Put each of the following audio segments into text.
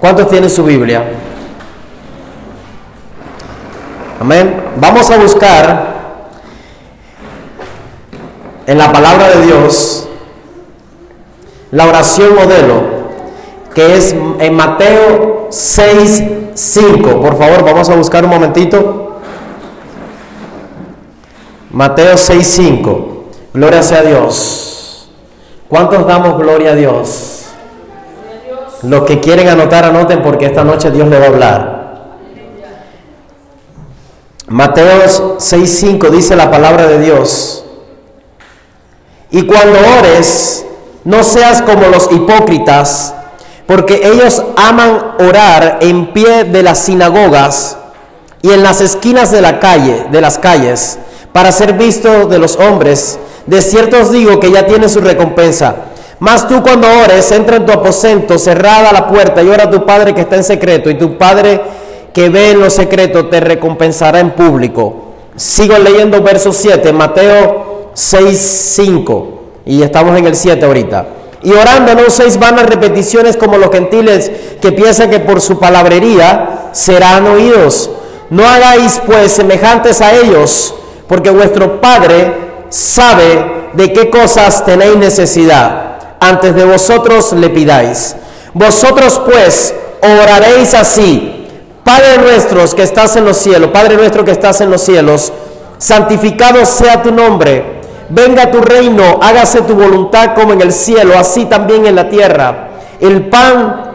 ¿Cuántos tienen su Biblia? Amén. Vamos a buscar en la palabra de Dios la oración modelo, que es en Mateo 6, 5. Por favor, vamos a buscar un momentito. Mateo 6, 5. Gloria sea a Dios. ¿Cuántos damos gloria a Dios? Los que quieren anotar, anoten porque esta noche Dios le va a hablar. Mateo 6:5 dice la palabra de Dios. Y cuando ores, no seas como los hipócritas, porque ellos aman orar en pie de las sinagogas y en las esquinas de la calle, de las calles, para ser visto de los hombres. De cierto os digo que ya tiene su recompensa. Mas tú cuando ores, entra en tu aposento, cerrada la puerta, y ora a tu Padre que está en secreto, y tu Padre que ve en lo secreto te recompensará en público. Sigo leyendo verso 7, Mateo 6, 5, y estamos en el 7 ahorita. Y orando no seis vanas repeticiones como los gentiles que piensan que por su palabrería serán oídos. No hagáis pues semejantes a ellos, porque vuestro Padre sabe de qué cosas tenéis necesidad antes de vosotros le pidáis. Vosotros pues oraréis así. Padre nuestro que estás en los cielos, Padre nuestro que estás en los cielos, santificado sea tu nombre. Venga tu reino, hágase tu voluntad como en el cielo, así también en la tierra. El pan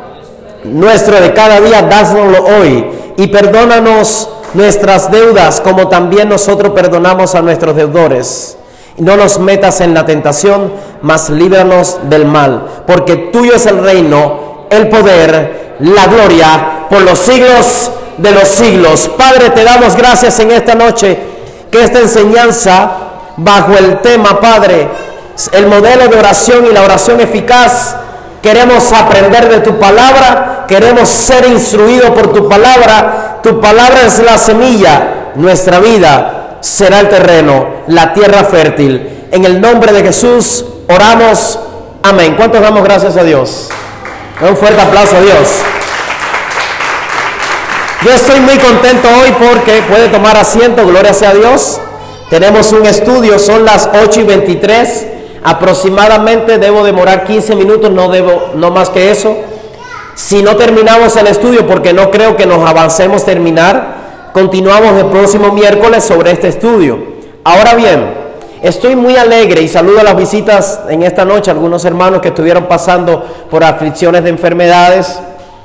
nuestro de cada día, dásnoslo hoy y perdónanos nuestras deudas como también nosotros perdonamos a nuestros deudores no nos metas en la tentación, mas líbranos del mal, porque tuyo es el reino, el poder, la gloria por los siglos de los siglos. Padre, te damos gracias en esta noche que esta enseñanza bajo el tema, Padre, el modelo de oración y la oración eficaz, queremos aprender de tu palabra, queremos ser instruidos por tu palabra. Tu palabra es la semilla, nuestra vida será el terreno, la tierra fértil. En el nombre de Jesús oramos. Amén. ¿Cuántos damos gracias a Dios? Un fuerte aplauso a Dios. Yo estoy muy contento hoy porque puede tomar asiento, gloria sea Dios. Tenemos un estudio, son las 8 y 23. Aproximadamente debo demorar 15 minutos, no debo, no más que eso. Si no terminamos el estudio, porque no creo que nos avancemos terminar, Continuamos el próximo miércoles sobre este estudio. Ahora bien, estoy muy alegre y saludo a las visitas en esta noche, algunos hermanos que estuvieron pasando por aflicciones de enfermedades.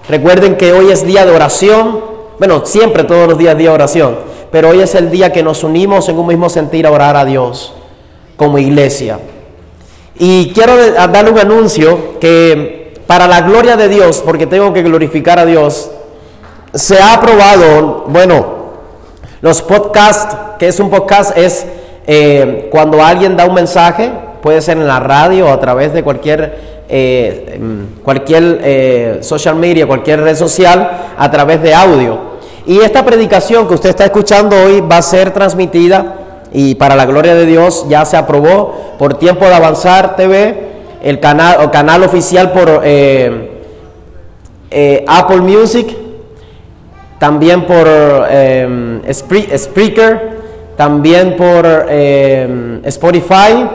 Recuerden que hoy es día de oración. Bueno, siempre todos los días día de oración, pero hoy es el día que nos unimos en un mismo sentir a orar a Dios como iglesia. Y quiero darle un anuncio que para la gloria de Dios, porque tengo que glorificar a Dios, se ha aprobado, bueno, los podcasts, que es un podcast, es eh, cuando alguien da un mensaje, puede ser en la radio o a través de cualquier, eh, mm, cualquier eh, social media, cualquier red social, a través de audio. Y esta predicación que usted está escuchando hoy va a ser transmitida y para la gloria de Dios ya se aprobó por Tiempo de Avanzar TV, el canal, el canal oficial por Apple Music también por eh, Spreaker, también por em, Spotify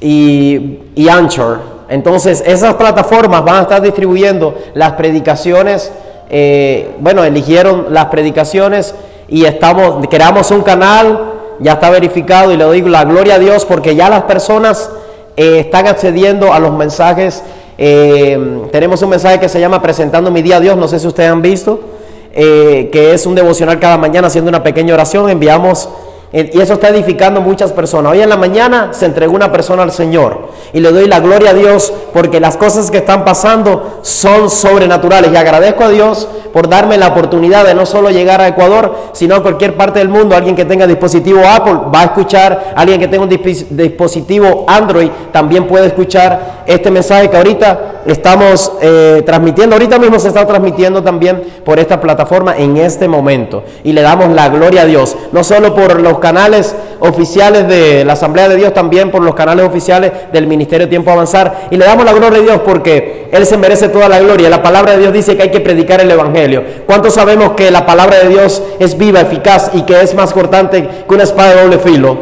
y, Anchor. Entonces, esas plataformas van a estar distribuyendo las predicaciones. Eh, bueno, eligieron las predicaciones y estamos, creamos un canal, ya está verificado y le doy la gloria a Dios porque ya las personas eh, están accediendo a los mensajes. Em, tenemos un mensaje que se llama Presentando mi día a Dios, no sé si ustedes han visto. Eh, que es un devocional cada mañana haciendo una pequeña oración, enviamos eh, y eso está edificando muchas personas. Hoy en la mañana se entregó una persona al Señor y le doy la gloria a Dios porque las cosas que están pasando son sobrenaturales y agradezco a Dios por darme la oportunidad de no solo llegar a Ecuador, sino a cualquier parte del mundo. Alguien que tenga dispositivo Apple va a escuchar, alguien que tenga un dispositivo Android también puede escuchar este mensaje que ahorita estamos eh, transmitiendo. Ahorita mismo se está transmitiendo también por esta plataforma en este momento. Y le damos la gloria a Dios, no solo por los canales oficiales de la Asamblea de Dios, también por los canales oficiales del Ministerio Tiempo Avanzar. Y le damos la gloria a Dios porque Él se merece toda la gloria. La palabra de Dios dice que hay que predicar el Evangelio. ¿Cuántos sabemos que la palabra de Dios es viva, eficaz y que es más cortante que una espada de doble filo?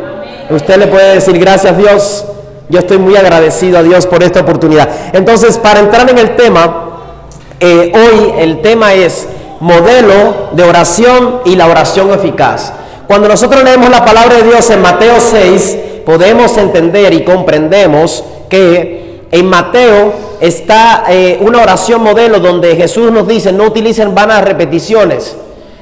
Usted le puede decir gracias Dios yo estoy muy agradecido a Dios por esta oportunidad. Entonces, para entrar en el tema, eh, hoy el tema es modelo de oración y la oración eficaz. Cuando nosotros leemos la palabra de Dios en Mateo 6, podemos entender y comprendemos que en Mateo está eh, una oración modelo donde Jesús nos dice, no utilicen vanas repeticiones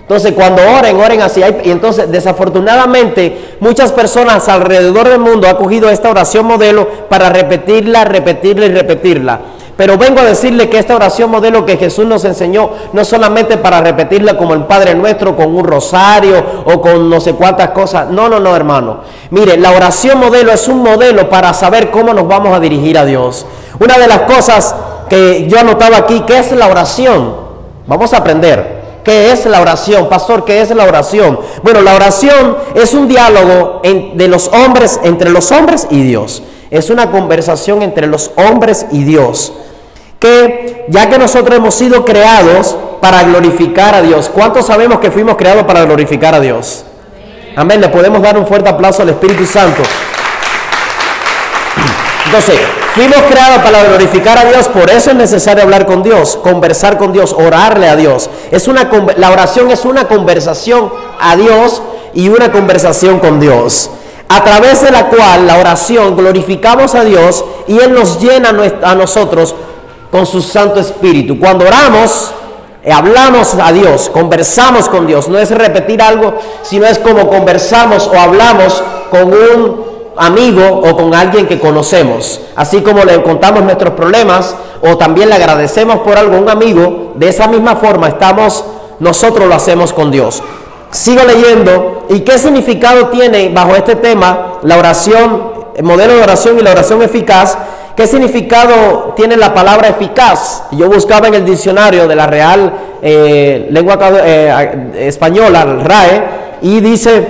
entonces, cuando oren, oren así. Y entonces, desafortunadamente, muchas personas alrededor del mundo han cogido esta oración modelo para repetirla, repetirla y repetirla. Pero vengo a decirle que esta oración modelo que Jesús nos enseñó, no solamente para repetirla como el Padre Nuestro, con un rosario o con no sé cuántas cosas. No, no, no, hermano. Mire, la oración modelo es un modelo para saber cómo nos vamos a dirigir a Dios. Una de las cosas que yo anotaba aquí, ¿qué es la oración? Vamos a aprender. ¿Qué es la oración? Pastor, ¿qué es la oración? Bueno, la oración es un diálogo de los hombres, entre los hombres y Dios. Es una conversación entre los hombres y Dios. Que ya que nosotros hemos sido creados para glorificar a Dios, ¿cuántos sabemos que fuimos creados para glorificar a Dios? Amén. Le podemos dar un fuerte aplauso al Espíritu Santo. Entonces, fuimos creados para glorificar a Dios, por eso es necesario hablar con Dios, conversar con Dios, orarle a Dios. Es una, la oración es una conversación a Dios y una conversación con Dios, a través de la cual la oración glorificamos a Dios y Él nos llena a nosotros con su Santo Espíritu. Cuando oramos, eh, hablamos a Dios, conversamos con Dios. No es repetir algo, sino es como conversamos o hablamos con un amigo o con alguien que conocemos. Así como le contamos nuestros problemas o también le agradecemos por algo a un amigo, de esa misma forma estamos, nosotros lo hacemos con Dios. Sigo leyendo. ¿Y qué significado tiene bajo este tema la oración, el modelo de oración y la oración eficaz? ¿Qué significado tiene la palabra eficaz? Yo buscaba en el diccionario de la Real eh, Lengua eh, Española, RAE, y dice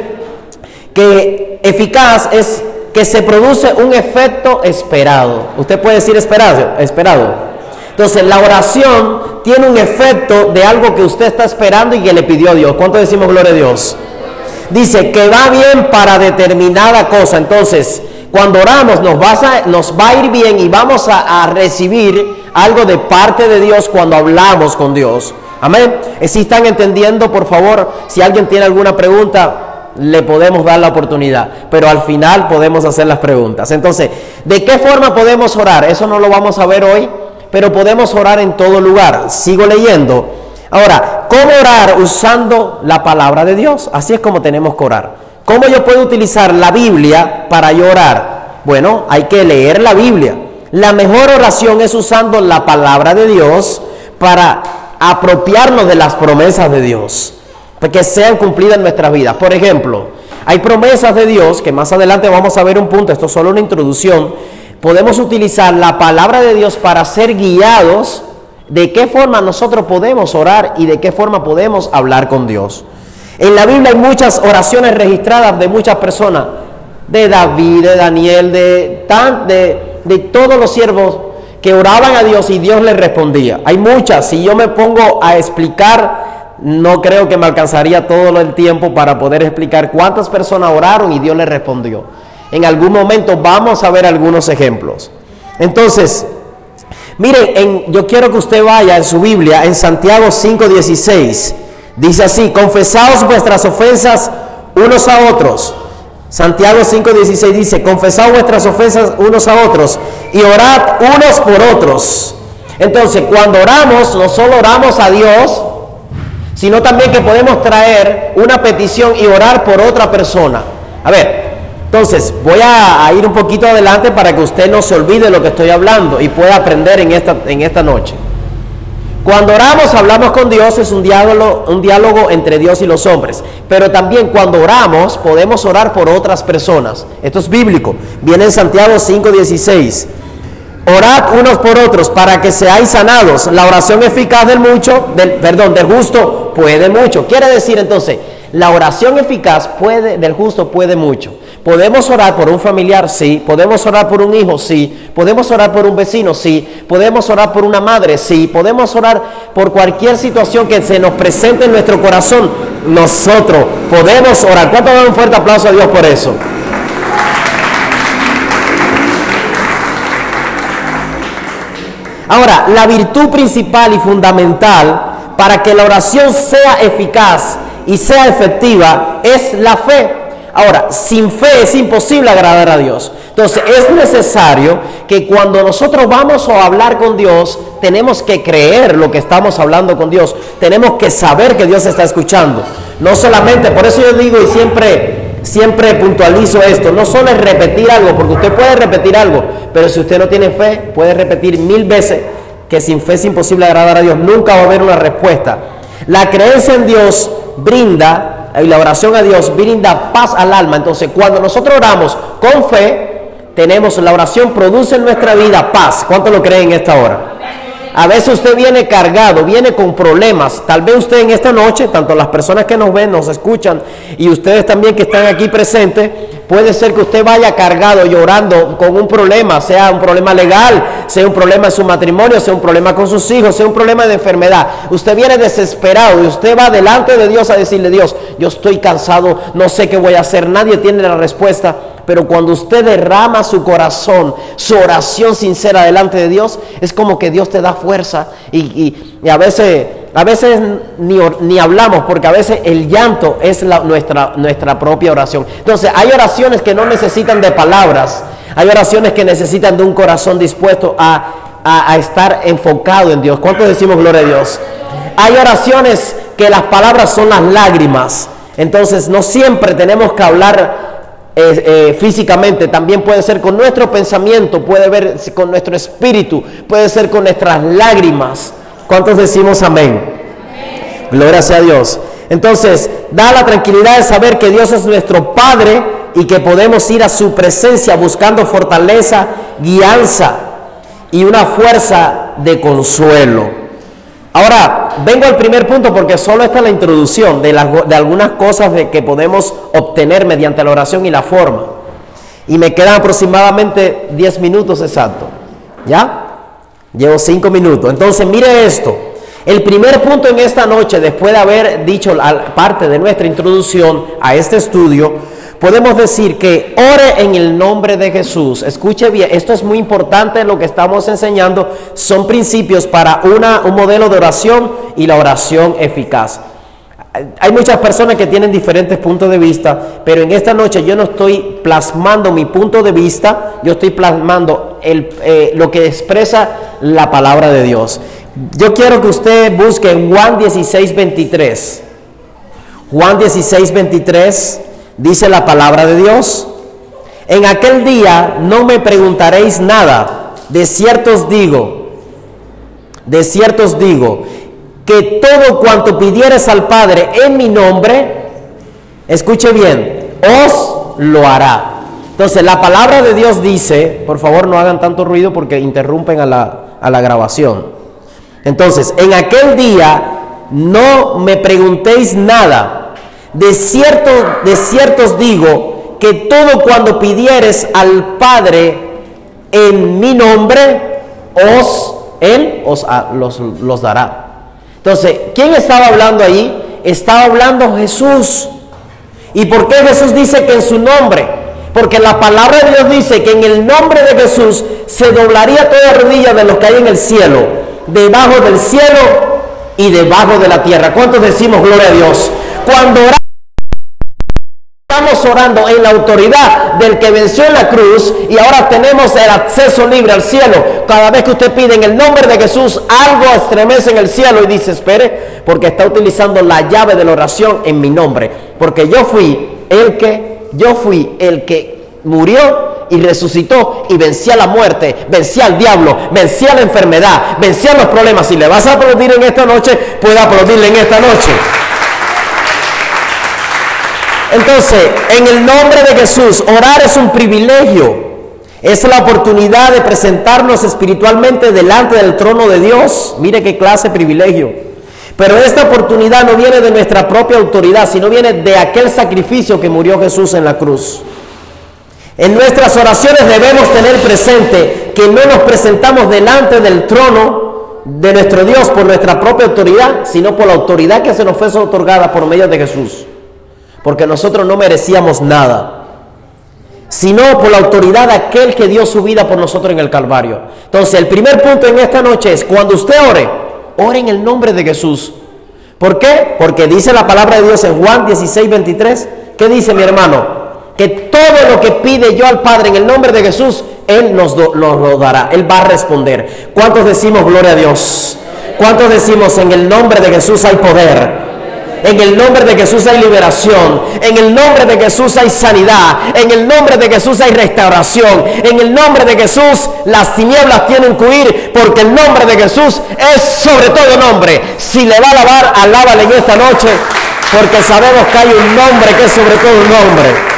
que eficaz es que se produce un efecto esperado. Usted puede decir esperado, esperado. Entonces, la oración tiene un efecto de algo que usted está esperando y que le pidió a Dios. ¿Cuánto decimos gloria a Dios? Dice que va bien para determinada cosa. Entonces, cuando oramos nos va a, ir bien y vamos a, a recibir algo de parte de Dios cuando hablamos con Dios. Amén. Si están entendiendo, por favor, si alguien tiene alguna pregunta, le podemos dar la oportunidad, pero al final podemos hacer las preguntas. Entonces, ¿de qué forma podemos orar? Eso no lo vamos a ver hoy, pero podemos orar en todo lugar. Sigo leyendo. Ahora, ¿cómo orar usando la palabra de Dios? Así es como tenemos que orar. ¿Cómo yo puedo utilizar la Biblia para orar? Bueno, hay que leer la Biblia. La mejor oración es usando la palabra de Dios para apropiarnos de las promesas de Dios que sean cumplidas en nuestras vidas. Por ejemplo, hay promesas de Dios, que más adelante vamos a ver un punto, esto es solo una introducción, podemos utilizar la palabra de Dios para ser guiados de qué forma nosotros podemos orar y de qué forma podemos hablar con Dios. En la Biblia hay muchas oraciones registradas de muchas personas, de David, de Daniel, de, de, de todos los siervos que oraban a Dios y Dios les respondía. Hay muchas, si yo me pongo a explicar no creo que me alcanzaría todo el tiempo para poder explicar cuántas personas oraron y Dios les respondió. En algún momento vamos a ver algunos ejemplos. Entonces, miren, yo quiero que usted vaya en su Biblia, en Santiago 5:16. Dice así, confesaos vuestras ofensas unos a otros. Santiago 5:16 dice, confesaos vuestras ofensas unos a otros y orad unos por otros. Entonces, cuando oramos, no solo oramos a Dios, sino también que podemos traer una petición y orar por otra persona. A ver, entonces voy a, ir un poquito adelante para que usted no se olvide lo que estoy hablando y pueda aprender en esta, en esta noche. Cuando oramos, hablamos con Dios, es un diálogo, un diálogo entre Dios y los hombres. Pero también cuando oramos, podemos orar por otras personas. Esto es bíblico. Viene en Santiago 5:16. Orad unos por otros para que seáis sanados. La oración eficaz del mucho, del, perdón, del justo puede mucho. Quiere decir entonces, la oración eficaz puede, del justo puede mucho. Podemos orar por un familiar, sí. Podemos orar por un hijo, sí. Podemos orar por un vecino, sí. Podemos orar por una madre, sí. Podemos orar por cualquier situación que se nos presente en nuestro corazón. Nosotros podemos orar. ¿Cuánto dan un fuerte aplauso a Dios por eso? Ahora, la virtud principal y fundamental para que la oración sea eficaz y sea efectiva es la fe. Ahora, sin fe es imposible agradar a Dios. Entonces, es necesario que cuando nosotros vamos a hablar con Dios, tenemos que creer lo que estamos hablando con Dios. Tenemos que saber que Dios está escuchando. No solamente, por eso yo digo y siempre siempre puntualizo esto, no solo es repetir algo, porque usted puede repetir algo, pero si usted no tiene fe, puede repetir mil veces que sin fe es imposible agradar a Dios, nunca va a haber una respuesta. La creencia en Dios brinda, y la oración a Dios brinda paz al alma, entonces cuando nosotros oramos con fe, tenemos la oración produce en nuestra vida paz. ¿Cuánto lo creen en esta hora? A veces usted viene cargado, viene con problemas. Tal vez usted en esta noche, tanto las personas que nos ven, nos escuchan y ustedes también que están aquí presentes, puede ser que usted vaya cargado, llorando con un problema, sea un problema legal, sea un problema en su matrimonio, sea un problema con sus hijos, sea un problema de enfermedad. Usted viene desesperado y usted va delante de Dios a decirle, Dios, yo estoy cansado, no sé qué voy a hacer, nadie tiene la respuesta. Pero cuando usted derrama su corazón, su oración sincera delante de Dios, es como que Dios te da fuerza y, a veces, a veces ni, hablamos porque a veces el llanto es nuestra, nuestra propia oración. Entonces hay oraciones que no necesitan de palabras, hay oraciones que necesitan de un corazón dispuesto a, a estar enfocado en Dios. ¿Cuántos decimos gloria a Dios? Hay oraciones que las palabras son las lágrimas. Entonces no siempre tenemos que hablar eh, físicamente, también puede ser con nuestro pensamiento, puede ver con nuestro espíritu, puede ser con nuestras lágrimas. ¿Cuántos decimos amén? Gloria sea a Dios. Entonces, da la tranquilidad de saber que Dios es nuestro Padre y que podemos ir a su presencia buscando fortaleza, guianza y una fuerza de consuelo. Ahora, vengo al primer punto porque solo está la introducción de, de algunas cosas de que podemos obtener mediante la oración y la forma. Y me quedan aproximadamente 10 minutos exactos. ¿Ya? Llevo 5 minutos. Entonces, mire esto. El primer punto en esta noche, después de haber dicho parte de nuestra introducción a este estudio, podemos decir que ore en el nombre de Jesús. Escuche bien, esto es muy importante lo que estamos enseñando. Son principios para una, un modelo de oración y la oración eficaz. Hay muchas personas que tienen diferentes puntos de vista, pero en esta noche yo no estoy plasmando mi punto de vista, yo estoy plasmando el, eh, lo que expresa la palabra de Dios. Yo quiero que usted busque Juan 16, 23. Juan 16, 23 dice la palabra de Dios. En aquel día no me preguntaréis nada. De cierto os digo, de cierto os digo, que todo cuanto pidieres al Padre en mi nombre, escuche bien, os lo hará. Entonces la palabra de Dios dice, por favor no hagan tanto ruido porque interrumpen a la, a la grabación. Entonces, en aquel día no me preguntéis nada de cierto, de ciertos digo que todo cuando pidieres al Padre en mi nombre, os, Él os los, los dará. Entonces, ¿quién estaba hablando ahí? Estaba hablando Jesús. ¿Y por qué Jesús dice que en su nombre? Porque la palabra de Dios dice que en el nombre de Jesús se doblaría toda rodilla de los que hay en el cielo, debajo del cielo y debajo de la tierra. ¿Cuántos decimos gloria a Dios? Cuando Estamos orando en la autoridad del que venció en la cruz y ahora tenemos el acceso libre al cielo. Cada vez que usted pide en el nombre de Jesús, algo estremece en el cielo y dice, espere, porque está utilizando la llave de la oración en mi nombre. Porque yo fui el que, yo fui el que murió y resucitó y vencía la muerte, vencía al diablo, vencía la enfermedad, vencía los problemas. Si le vas a aplaudir en esta noche, puede aplaudirle en esta noche. Entonces, en el nombre de Jesús, orar es un privilegio. Es la oportunidad de presentarnos espiritualmente delante del trono de Dios. Mire qué clase de privilegio. Pero esta oportunidad no viene de nuestra propia autoridad, sino viene de aquel sacrificio que murió Jesús en la cruz. En nuestras oraciones debemos tener presente que no nos presentamos delante del trono de nuestro Dios por nuestra propia autoridad, sino por la autoridad que se nos fue otorgada por medio de Jesús. Porque nosotros no merecíamos nada sino por la autoridad de aquel que dio su vida por nosotros en el Calvario. Entonces, el primer punto en esta noche es, cuando usted ore, ore en el nombre de Jesús. ¿Por qué? Porque dice la palabra de Dios en Juan 16, 23, ¿qué dice mi hermano? Que todo lo que pide yo al Padre en el nombre de Jesús, Él nos lo dará, Él va a responder. ¿Cuántos decimos gloria a Dios? ¿Cuántos decimos en el nombre de Jesús hay poder? En el nombre de Jesús hay liberación. En el nombre de Jesús hay sanidad. En el nombre de Jesús hay restauración. En el nombre de Jesús las tinieblas tienen que huir porque el nombre de Jesús es sobre todo nombre. Si le va a alabar, alábale en esta noche porque sabemos que hay un nombre que es sobre todo un nombre.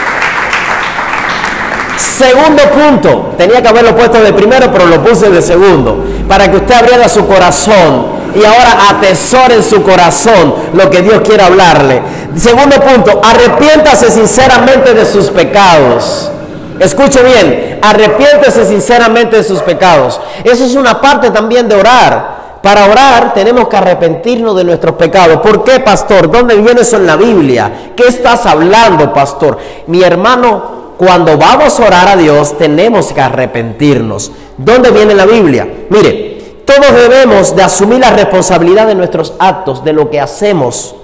Segundo punto, tenía que haberlo puesto de primero, pero lo puse de segundo, para que usted abriera su corazón y ahora atesore en su corazón lo que Dios quiere hablarle. Segundo punto, arrepiéntase sinceramente de sus pecados. Escuche bien, arrepiéntase sinceramente de sus pecados. Eso es una parte también de orar. Para orar tenemos que arrepentirnos de nuestros pecados. ¿Por qué, pastor? ¿Dónde viene eso en la Biblia? ¿Qué estás hablando, pastor? Mi hermano, cuando vamos a orar a Dios tenemos que arrepentirnos. ¿Dónde viene la Biblia? Mire, todos debemos de asumir la responsabilidad de nuestros actos, de lo que hacemos,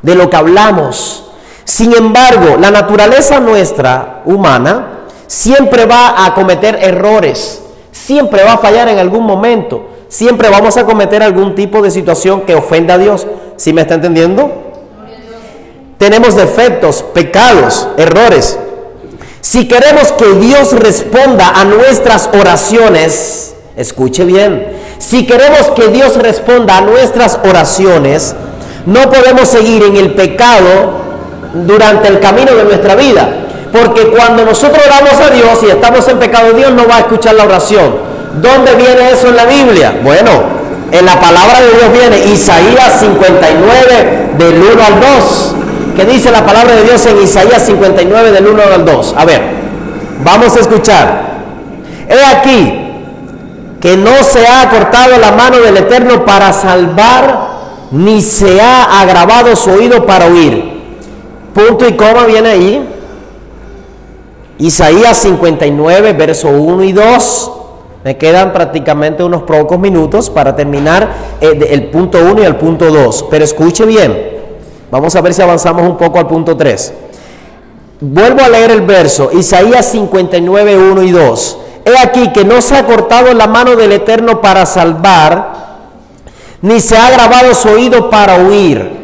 de lo que hablamos. Sin embargo, la naturaleza nuestra humana siempre va a cometer errores, siempre va a fallar en algún momento, siempre vamos a cometer algún tipo de situación que ofenda a Dios. ¿Sí me está entendiendo? Tenemos defectos, pecados, errores. Si queremos que Dios responda a nuestras oraciones, escuche bien, si queremos que Dios responda a nuestras oraciones, no podemos seguir en el pecado durante el camino de nuestra vida. Porque cuando nosotros oramos a Dios y estamos en pecado, Dios no va a escuchar la oración. ¿Dónde viene eso en la Biblia? Bueno, en la palabra de Dios viene Isaías 59 del 1 al 2. ¿Qué dice la palabra de Dios en Isaías 59 del 1 al 2? A ver, vamos a escuchar. He aquí, que no se ha cortado la mano del Eterno para salvar, ni se ha agravado su oído para oír. Punto y coma viene ahí. Isaías 59, verso 1 y 2. Me quedan prácticamente unos pocos minutos para terminar el, el punto 1 y el punto 2. Pero escuche bien. Vamos a ver si avanzamos un poco al punto 3. Vuelvo a leer el verso. Isaías 59, 1 y 2. He aquí que no se ha cortado la mano del Eterno para salvar, ni se ha grabado su oído para huir.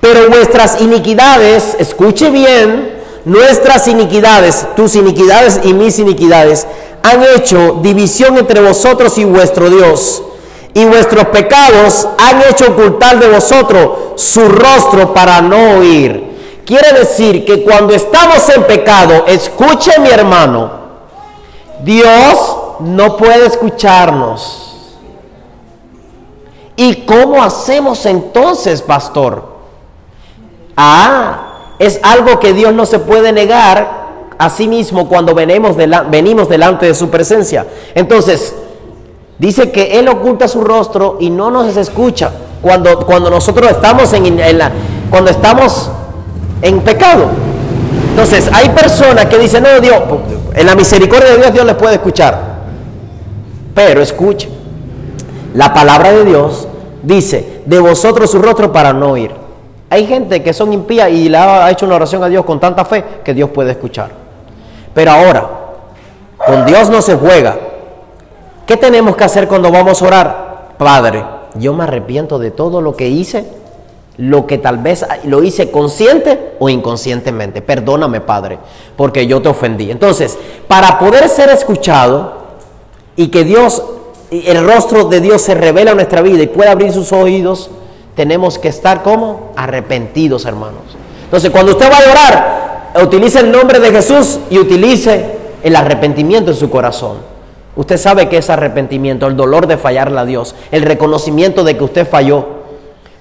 Pero vuestras iniquidades, escuche bien, nuestras iniquidades, tus iniquidades y mis iniquidades, han hecho división entre vosotros y vuestro Dios. Y vuestros pecados han hecho ocultar de vosotros su rostro para no oír. Quiere decir que cuando estamos en pecado, escuche mi hermano, Dios no puede escucharnos. ¿Y cómo hacemos entonces, pastor? Ah, es algo que Dios no se puede negar a sí mismo cuando venimos, venimos delante de su presencia. Entonces, dice que Él oculta su rostro y no nos escucha cuando, cuando nosotros estamos en, cuando estamos en pecado. Entonces, hay personas que dicen, no, Dios, en la misericordia de Dios Dios les puede escuchar. Pero escuche, la palabra de Dios dice, de vosotros su rostro para no oír. Hay gente que son impías y le ha hecho una oración a Dios con tanta fe que Dios puede escuchar. Pero ahora, con Dios no se juega. ¿Qué tenemos que hacer cuando vamos a orar? Padre, yo me arrepiento de todo lo que hice lo que tal vez lo hice consciente o inconscientemente. Perdóname, Padre, porque yo te ofendí. Entonces, para poder ser escuchado y que Dios, el rostro de Dios se revela en nuestra vida y pueda abrir sus oídos, tenemos que estar como arrepentidos, hermanos. Entonces, cuando usted va a orar, utilice el nombre de Jesús y utilice el arrepentimiento en su corazón. Usted sabe que es arrepentimiento, el dolor de fallarle a Dios, el reconocimiento de que usted falló.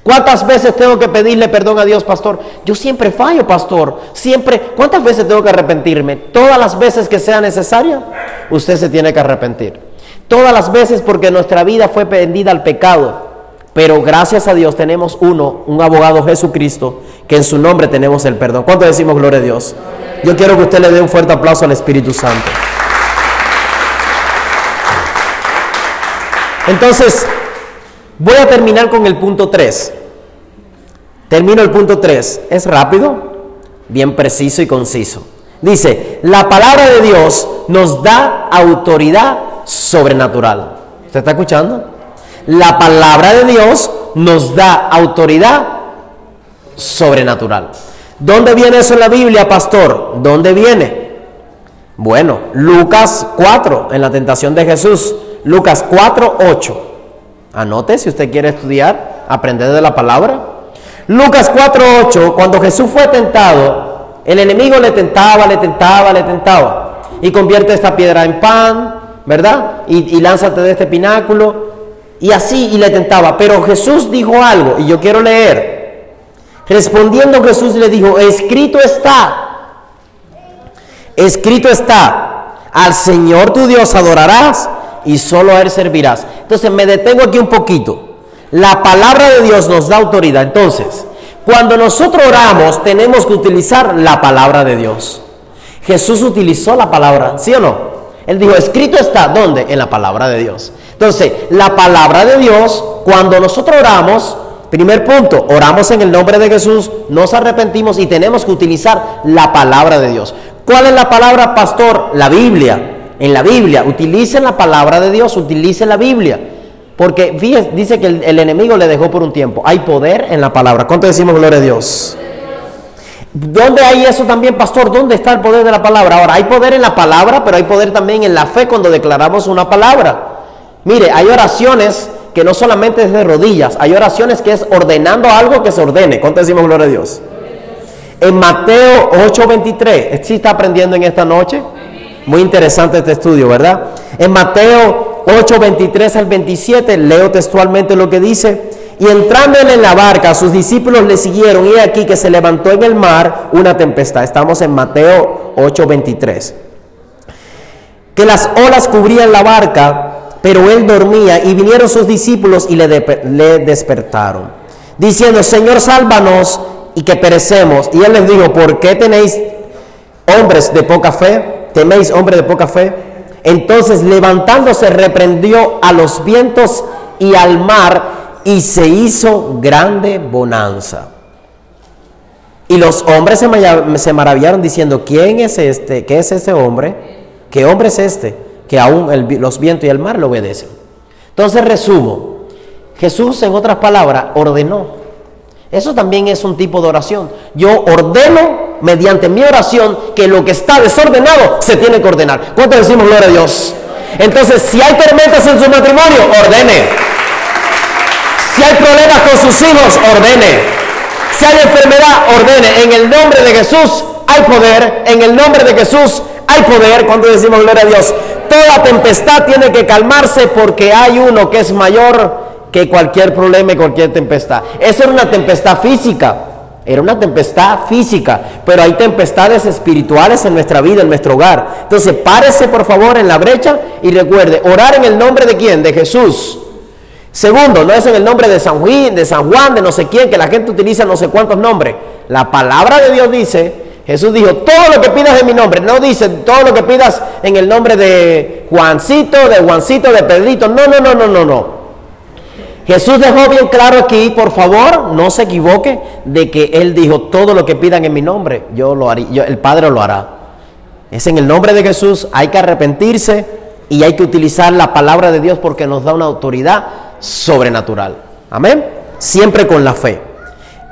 ¿Cuántas veces tengo que pedirle perdón a Dios, pastor? Yo siempre fallo, pastor. Siempre. ¿Cuántas veces tengo que arrepentirme? Todas las veces que sea necesaria, usted se tiene que arrepentir. Todas las veces porque nuestra vida fue vendida al pecado. Pero gracias a Dios tenemos uno, un abogado Jesucristo, que en su nombre tenemos el perdón. ¿Cuánto decimos gloria a Dios? Yo quiero que usted le dé un fuerte aplauso al Espíritu Santo. Entonces, voy a terminar con el punto 3. Termino el punto 3. Es rápido, bien preciso y conciso. Dice, la palabra de Dios nos da autoridad sobrenatural. ¿Usted está escuchando? La palabra de Dios nos da autoridad sobrenatural. ¿Dónde viene eso en la Biblia, pastor? ¿Dónde viene? Bueno, Lucas 4, en la tentación de Jesús. Lucas 4, 8. Anote si usted quiere estudiar, aprender de la palabra. Lucas 4, 8, cuando Jesús fue tentado, el enemigo le tentaba, le tentaba, le tentaba. Y convierte esta piedra en pan, ¿verdad? Y, y lánzate de este pináculo. Y así, y le tentaba. Pero Jesús dijo algo, y yo quiero leer. Respondiendo Jesús le dijo, escrito está, escrito está, al Señor tu Dios adorarás y solo a Él servirás. Entonces me detengo aquí un poquito. La palabra de Dios nos da autoridad. Entonces, cuando nosotros oramos, tenemos que utilizar la palabra de Dios. Jesús utilizó la palabra, ¿sí o no? Él dijo, escrito está, ¿dónde? En la palabra de Dios. Entonces, la palabra de Dios, cuando nosotros oramos, primer punto, oramos en el nombre de Jesús, nos arrepentimos y tenemos que utilizar la palabra de Dios. ¿Cuál es la palabra, pastor? La Biblia en la Biblia. Utilicen la palabra de Dios, utilicen la Biblia. Porque dice que el, enemigo le dejó por un tiempo. Hay poder en la palabra. ¿Cuánto decimos gloria a Dios? ¿Dónde hay eso también, pastor? ¿Dónde está el poder de la palabra? Ahora, hay poder en la palabra, pero hay poder también en la fe cuando declaramos una palabra. Mire, hay oraciones que no solamente es de rodillas, hay oraciones que es ordenando algo que se ordene. ¿Cuánto decimos gloria a Dios? En Mateo 8:23, ¿sí está aprendiendo en esta noche? Muy interesante este estudio, ¿verdad? En Mateo 8, 23 al 27, leo textualmente lo que dice. Y entrando en la barca, sus discípulos le siguieron y aquí que se levantó en el mar una tempestad. Estamos en Mateo 8, 23. Que las olas cubrían la barca, pero él dormía y vinieron sus discípulos y le, despertaron, diciendo, Señor, sálvanos y que perecemos. Y él les dijo, ¿por qué tenéis hombres de poca fe? teméis, hombre de poca fe. Entonces levantándose reprendió a los vientos y al mar y se hizo grande bonanza. Y los hombres se, maravillaron diciendo, ¿quién es este? ¿Qué es ese hombre? ¿Qué hombre es este? Que aún los vientos y el mar lo obedecen. Entonces resumo, Jesús en otras palabras ordenó eso también es un tipo de oración. Yo ordeno mediante mi oración que lo que está desordenado se tiene que ordenar. ¿Cuánto decimos gloria a Dios? Entonces, si hay tormentas en su matrimonio, ordene. Si hay problemas con sus hijos, ordene. Si hay enfermedad, ordene. En el nombre de Jesús hay poder. En el nombre de Jesús hay poder. Cuando decimos gloria a Dios, toda tempestad tiene que calmarse porque hay uno que es mayor que cualquier problema y cualquier tempestad. Esa era una tempestad física, era una tempestad física, pero hay tempestades espirituales en nuestra vida, en nuestro hogar. Entonces, párese por favor en la brecha y recuerde, orar en el nombre de quién? De Jesús. Segundo, no es en el nombre de San Juan, de San Juan, de no sé quién, que la gente utiliza no sé cuántos nombres. La palabra de Dios dice, Jesús dijo, todo lo que pidas en mi nombre, no dice todo lo que pidas en el nombre de Juancito, de Juancito, de Pedrito, no, no, no, no, no, no. Jesús dejó bien claro aquí, por favor, no se equivoque, de que Él dijo, todo lo que pidan en mi nombre, yo lo haré, el Padre lo hará. Es en el nombre de Jesús, hay que arrepentirse y hay que utilizar la palabra de Dios porque nos da una autoridad sobrenatural. Amén. Siempre con la fe.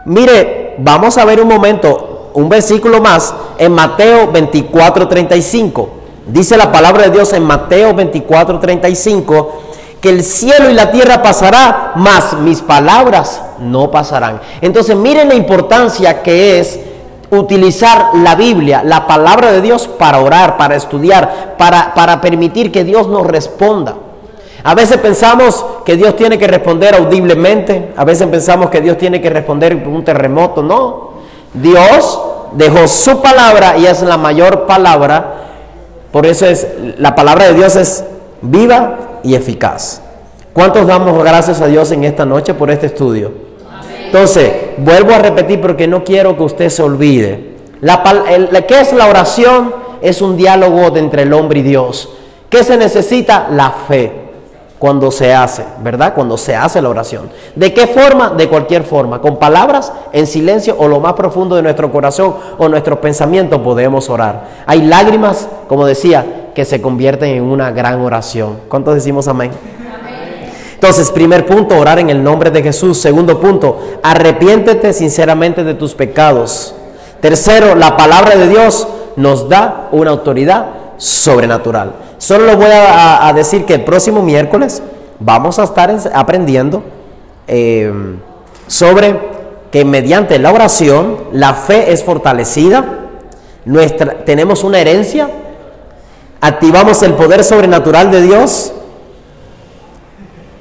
Mire, vamos a ver un momento, un versículo más en Mateo 24, 35. Dice la palabra de Dios en Mateo 24, 35 que el cielo y la tierra pasará, mas mis palabras no pasarán. Entonces miren la importancia que es utilizar la Biblia, la palabra de Dios, para orar, para estudiar, para, para permitir que Dios nos responda. A veces pensamos que Dios tiene que responder audiblemente, a veces pensamos que Dios tiene que responder por un terremoto, no. Dios dejó su palabra y es la mayor palabra, por eso es la palabra de Dios es viva y eficaz. ¿Cuántos damos gracias a Dios en esta noche por este estudio? Entonces, vuelvo a repetir porque no quiero que usted se olvide. La, ¿Qué es la oración? Es un diálogo entre el hombre y Dios. ¿Qué se necesita? La fe cuando se hace, ¿verdad? Cuando se hace la oración. ¿De qué forma? De cualquier forma. Con palabras, en silencio o lo más profundo de nuestro corazón o nuestros pensamientos podemos orar. Hay lágrimas, como decía, que se convierten en una gran oración. ¿Cuántos decimos amén? Entonces, primer punto, orar en el nombre de Jesús. Segundo punto, arrepiéntete sinceramente de tus pecados. Tercero, la palabra de Dios nos da una autoridad sobrenatural. Solo le voy a, decir que el próximo miércoles vamos a estar aprendiendo eh, sobre que mediante la oración la fe es fortalecida, nuestra, tenemos una herencia, activamos el poder sobrenatural de Dios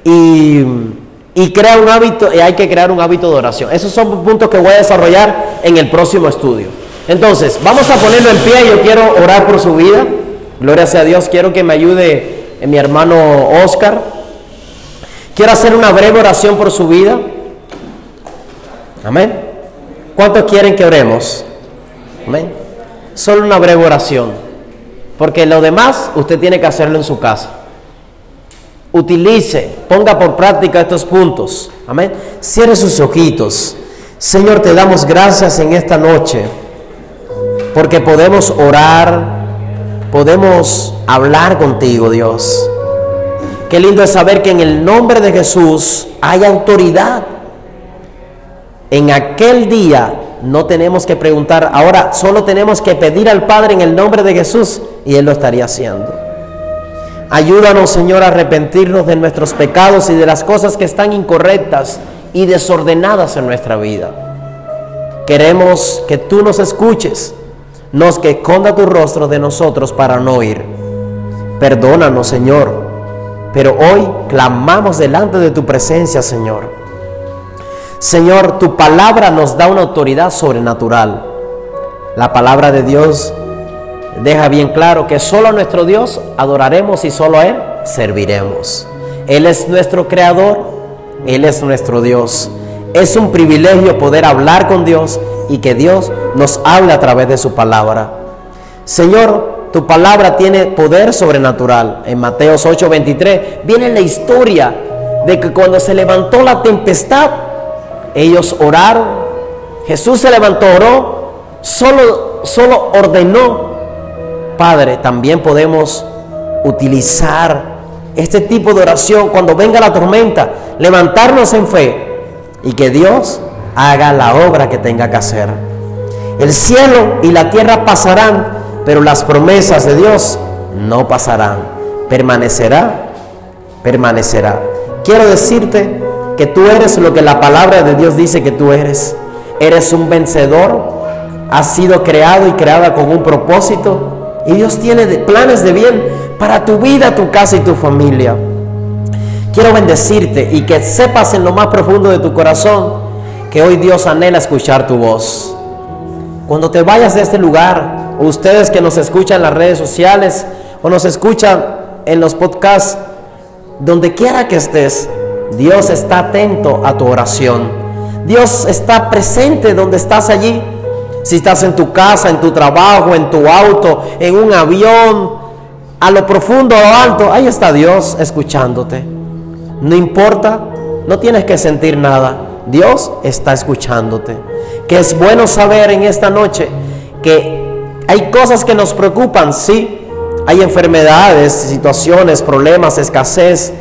y, crea un hábito, y hay que crear un hábito de oración. Esos son puntos que voy a desarrollar en el próximo estudio. Entonces, vamos a ponerlo en pie, yo quiero orar por su vida. Gloria sea a Dios. Quiero que me ayude eh, mi hermano Oscar. Quiero hacer una breve oración por su vida. Amén. ¿Cuántos quieren que oremos? Amén. Solo una breve oración. Porque lo demás usted tiene que hacerlo en su casa. Utilice, ponga por práctica estos puntos. Amén. Cierre sus ojitos. Señor, te damos gracias en esta noche. Porque podemos orar podemos hablar contigo, Dios. Qué lindo es saber que en el nombre de Jesús hay autoridad. En aquel día no tenemos que preguntar, ahora solo tenemos que pedir al Padre en el nombre de Jesús y Él lo estaría haciendo. Ayúdanos, Señor, a arrepentirnos de nuestros pecados y de las cosas que están incorrectas y desordenadas en nuestra vida. Queremos que tú nos escuches nos que esconda tu rostro de nosotros para no oír. Perdónanos, Señor, pero hoy clamamos delante de tu presencia, Señor. Señor, tu palabra nos da una autoridad sobrenatural. La palabra de Dios deja bien claro que solo a nuestro Dios adoraremos y solo a Él serviremos. Él es nuestro creador, Él es nuestro Dios. Es un privilegio poder hablar con Dios y que Dios nos hable a través de su palabra. Señor, tu palabra tiene poder sobrenatural. En Mateos 8:23 viene la historia de que cuando se levantó la tempestad, ellos oraron. Jesús se levantó, oró, solo, solo ordenó. Padre, también podemos utilizar este tipo de oración cuando venga la tormenta, levantarnos en fe y que Dios haga la obra que tenga que hacer. El cielo y la tierra pasarán, pero las promesas de Dios no pasarán. Permanecerá, permanecerá. Quiero decirte que tú eres lo que la palabra de Dios dice que tú eres. Eres un vencedor, has sido creado y creada con un propósito y Dios tiene planes de bien para tu vida, tu casa y tu familia. Quiero bendecirte y que sepas en lo más profundo de tu corazón que hoy Dios anhela escuchar tu voz. Cuando te vayas de este lugar, ustedes que nos escuchan en las redes sociales o nos escuchan en los podcasts, donde quiera que estés, Dios está atento a tu oración. Dios está presente donde estás allí. Si estás en tu casa, en tu trabajo, en tu auto, en un avión, a lo profundo o alto, ahí está Dios escuchándote. No importa, no tienes que sentir nada. Dios está escuchándote. Que es bueno saber en esta noche que hay cosas que nos preocupan, sí. Hay enfermedades, situaciones, problemas, escasez,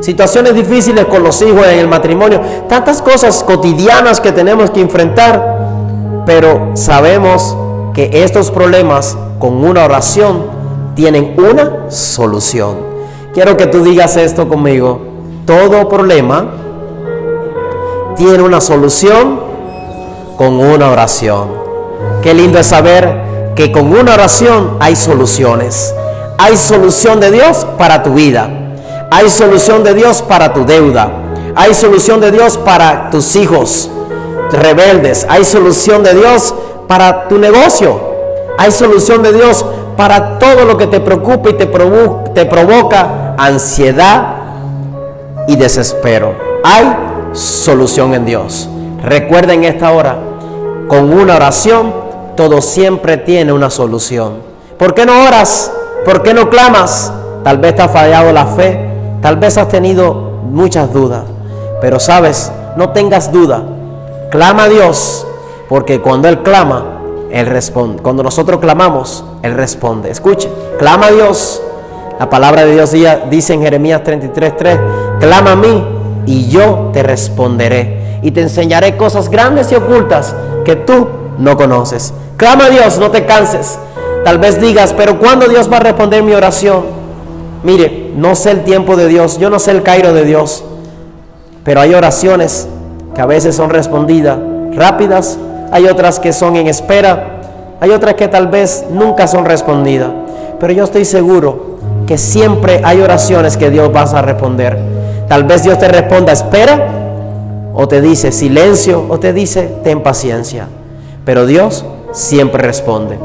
situaciones difíciles con los hijos en el matrimonio, tantas cosas cotidianas que tenemos que enfrentar, pero sabemos que estos problemas con una oración tienen una solución. Quiero que tú digas esto conmigo todo problema tiene una solución con una oración. Qué lindo es saber que con una oración hay soluciones. Hay solución de Dios para tu vida. Hay solución de Dios para tu deuda. Hay solución de Dios para tus hijos rebeldes. Hay solución de Dios para tu negocio. Hay solución de Dios para todo lo que te preocupa y te, te provoca ansiedad y desespero. Hay solución en Dios. Recuerda en esta hora, con una oración, todo siempre tiene una solución. ¿Por qué no oras? ¿Por qué no clamas? Tal vez te ha fallado la fe, tal vez has tenido muchas dudas, pero sabes, no tengas duda, clama a Dios, porque cuando Él clama, Él responde. Cuando nosotros clamamos, Él responde. Escuche, clama a Dios. La palabra de Dios dice en Jeremías 33:3, clama a mí y yo te responderé y te enseñaré cosas grandes y ocultas que tú no conoces. Clama a Dios, no te canses. Tal vez digas, pero ¿cuándo Dios va a responder mi oración? Mire, no sé el tiempo de Dios, yo no sé el cairo de Dios, pero hay oraciones que a veces son respondidas rápidas, hay otras que son en espera, hay otras que tal vez nunca son respondidas, pero yo estoy seguro que siempre hay oraciones que Dios va a responder. Tal vez Dios te responda, espera, o te dice silencio, o te dice ten paciencia, pero Dios siempre responde.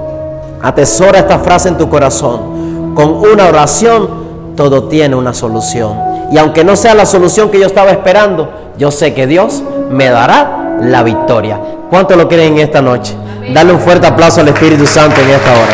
Atesora esta frase en tu corazón. Con una oración todo tiene una solución. Y aunque no sea la solución que yo estaba esperando, yo sé que Dios me dará la victoria. ¿Cuánto lo creen en esta noche? Dale un fuerte aplauso al Espíritu Santo en esta hora.